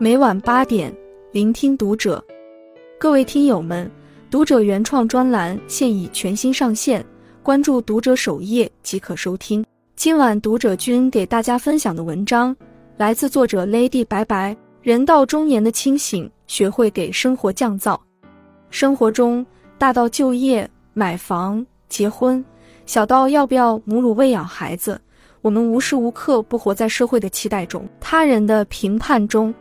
每晚八点，聆听读者。各位听友们，读者原创专栏现已全新上线，关注读者首页即可收听。今晚读者君给大家分享的文章来自作者 Lady 白白。人到中年的清醒，学会给生活降噪。生活中，大到就业、买房、结婚，小到要不要母乳喂养孩子，我们无时无刻不活在社会的期待中、他人的评判中。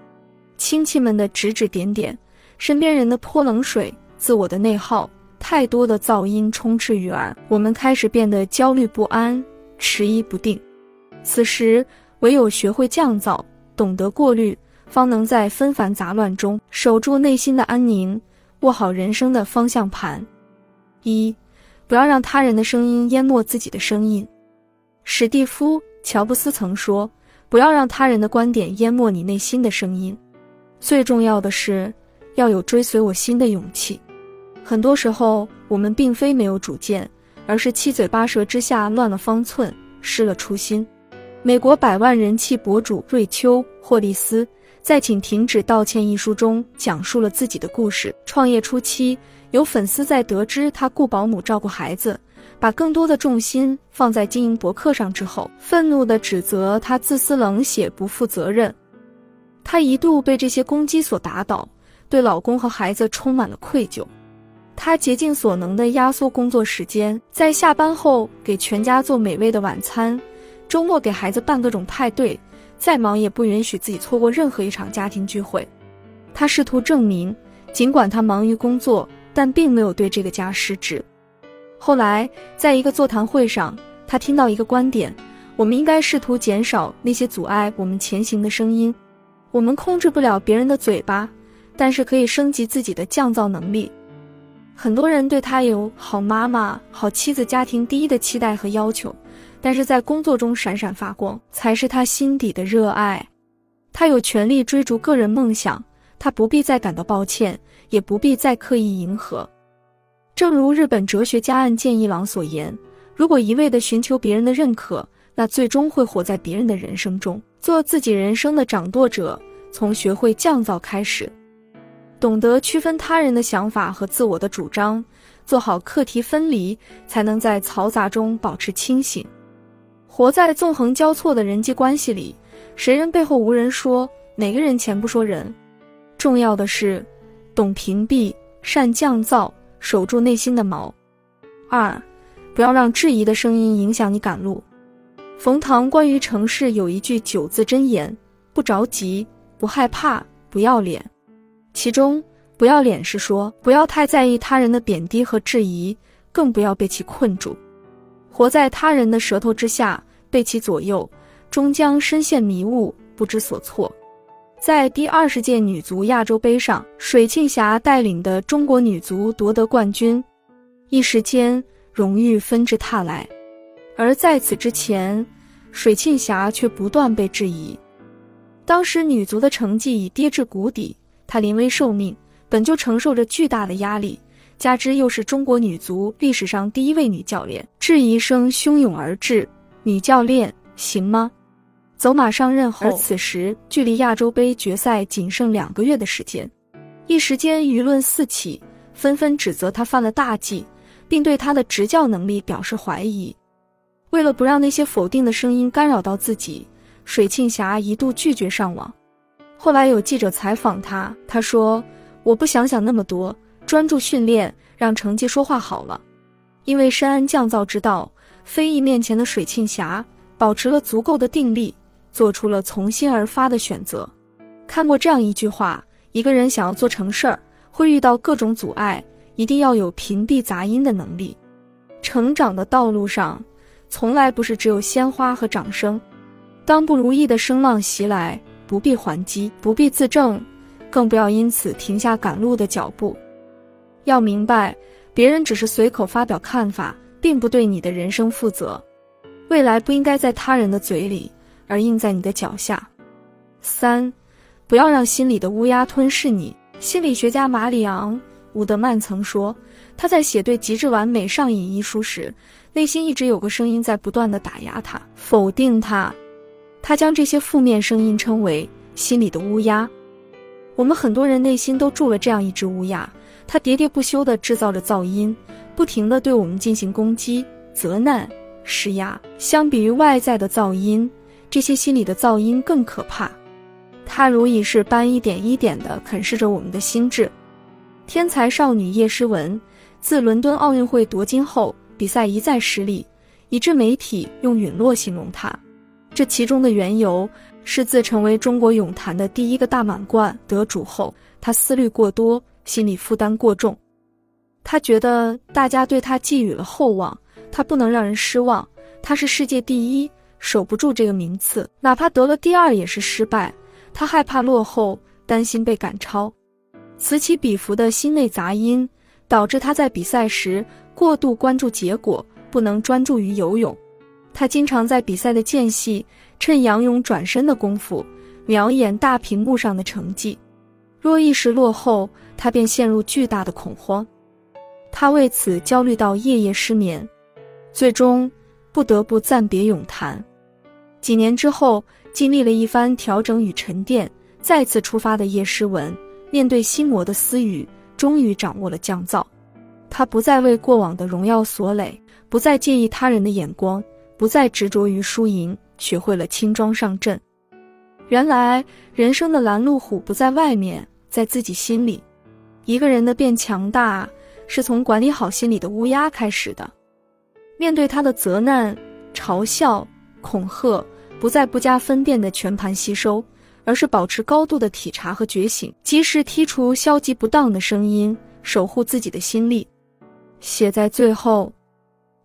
亲戚们的指指点点，身边人的泼冷水，自我的内耗，太多的噪音充斥于耳，我们开始变得焦虑不安、迟疑不定。此时，唯有学会降噪，懂得过滤，方能在纷繁杂乱中守住内心的安宁，握好人生的方向盘。一，不要让他人的声音淹没自己的声音。史蒂夫·乔布斯曾说：“不要让他人的观点淹没你内心的声音。”最重要的是，要有追随我心的勇气。很多时候，我们并非没有主见，而是七嘴八舌之下乱了方寸，失了初心。美国百万人气博主瑞秋·霍利斯在《请停止道歉》一书中讲述了自己的故事。创业初期，有粉丝在得知他雇保姆照顾孩子，把更多的重心放在经营博客上之后，愤怒地指责他自私冷血、不负责任。她一度被这些攻击所打倒，对老公和孩子充满了愧疚。她竭尽所能地压缩工作时间，在下班后给全家做美味的晚餐，周末给孩子办各种派对，再忙也不允许自己错过任何一场家庭聚会。她试图证明，尽管她忙于工作，但并没有对这个家失职。后来，在一个座谈会上，她听到一个观点：我们应该试图减少那些阻碍我们前行的声音。我们控制不了别人的嘴巴，但是可以升级自己的降噪能力。很多人对他有好妈妈、好妻子、家庭第一的期待和要求，但是在工作中闪闪发光才是他心底的热爱。他有权利追逐个人梦想，他不必再感到抱歉，也不必再刻意迎合。正如日本哲学家岸见一郎所言：“如果一味地寻求别人的认可，那最终会活在别人的人生中。”做自己人生的掌舵者，从学会降噪开始，懂得区分他人的想法和自我的主张，做好课题分离，才能在嘈杂中保持清醒。活在纵横交错的人际关系里，谁人背后无人说，哪个人前不说人。重要的是，懂屏蔽，善降噪，守住内心的锚。二，不要让质疑的声音影响你赶路。冯唐关于城市有一句九字真言：不着急，不害怕，不要脸。其中“不要脸”是说不要太在意他人的贬低和质疑，更不要被其困住。活在他人的舌头之下，被其左右，终将深陷迷雾，不知所措。在第二十届女足亚洲杯上，水庆霞带领的中国女足夺得冠军，一时间荣誉纷至沓来。而在此之前，水庆霞却不断被质疑。当时女足的成绩已跌至谷底，她临危受命，本就承受着巨大的压力，加之又是中国女足历史上第一位女教练，质疑声汹涌而至：“女教练行吗？”走马上任后，而此时距离亚洲杯决赛仅剩两个月的时间，一时间舆论四起，纷纷指责她犯了大忌，并对她的执教能力表示怀疑。为了不让那些否定的声音干扰到自己，水庆霞一度拒绝上网。后来有记者采访她，她说：“我不想想那么多，专注训练，让成绩说话好了。”因为深谙降噪之道，非议面前的水庆霞保持了足够的定力，做出了从心而发的选择。看过这样一句话：一个人想要做成事儿，会遇到各种阻碍，一定要有屏蔽杂音的能力。成长的道路上。从来不是只有鲜花和掌声。当不如意的声浪袭来，不必还击，不必自证，更不要因此停下赶路的脚步。要明白，别人只是随口发表看法，并不对你的人生负责。未来不应该在他人的嘴里，而印在你的脚下。三，不要让心里的乌鸦吞噬你。心理学家马里昂·伍德曼曾说，他在写《对极致完美上瘾》一书时。内心一直有个声音在不断的打压他，否定他。他将这些负面声音称为“心里的乌鸦”。我们很多人内心都住了这样一只乌鸦，它喋喋不休地制造着噪音，不停地对我们进行攻击、责难、施压。相比于外在的噪音，这些心里的噪音更可怕。它如蚁噬般一点一点地啃噬着我们的心智。天才少女叶诗文，自伦敦奥运会夺金后，比赛一再失利，以致媒体用陨落形容她。这其中的缘由。是自成为中国泳坛的第一个大满贯得主后，他思虑过多，心理负担过重。他觉得大家对他寄予了厚望，他不能让人失望。他是世界第一，守不住这个名次，哪怕得了第二也是失败。他害怕落后，担心被赶超，此起彼伏的心内杂音，导致他在比赛时过度关注结果，不能专注于游泳。他经常在比赛的间隙，趁仰泳转身的功夫，瞄一眼大屏幕上的成绩。若一时落后，他便陷入巨大的恐慌。他为此焦虑到夜夜失眠，最终不得不暂别泳坛。几年之后，经历了一番调整与沉淀，再次出发的叶诗文，面对心魔的私语，终于掌握了降噪。他不再为过往的荣耀所累，不再介意他人的眼光。不再执着于输赢，学会了轻装上阵。原来人生的拦路虎不在外面，在自己心里。一个人的变强大，是从管理好心里的乌鸦开始的。面对他的责难、嘲笑、恐吓，不再不加分辨的全盘吸收，而是保持高度的体察和觉醒，及时剔除消极不当的声音，守护自己的心力。写在最后，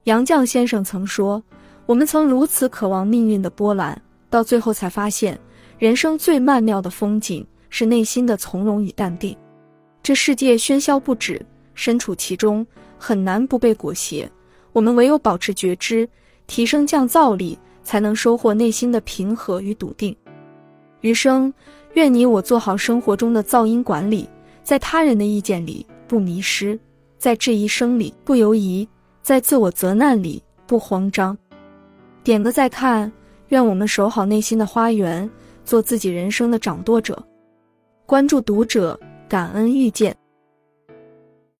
杨绛先生曾说。我们曾如此渴望命运的波澜，到最后才发现，人生最曼妙的风景是内心的从容与淡定。这世界喧嚣不止，身处其中很难不被裹挟。我们唯有保持觉知，提升降噪力，才能收获内心的平和与笃定。余生，愿你我做好生活中的噪音管理，在他人的意见里不迷失，在质疑声里不犹疑，在自我责难里不慌张。点个再看，愿我们守好内心的花园，做自己人生的掌舵者。关注读者，感恩遇见。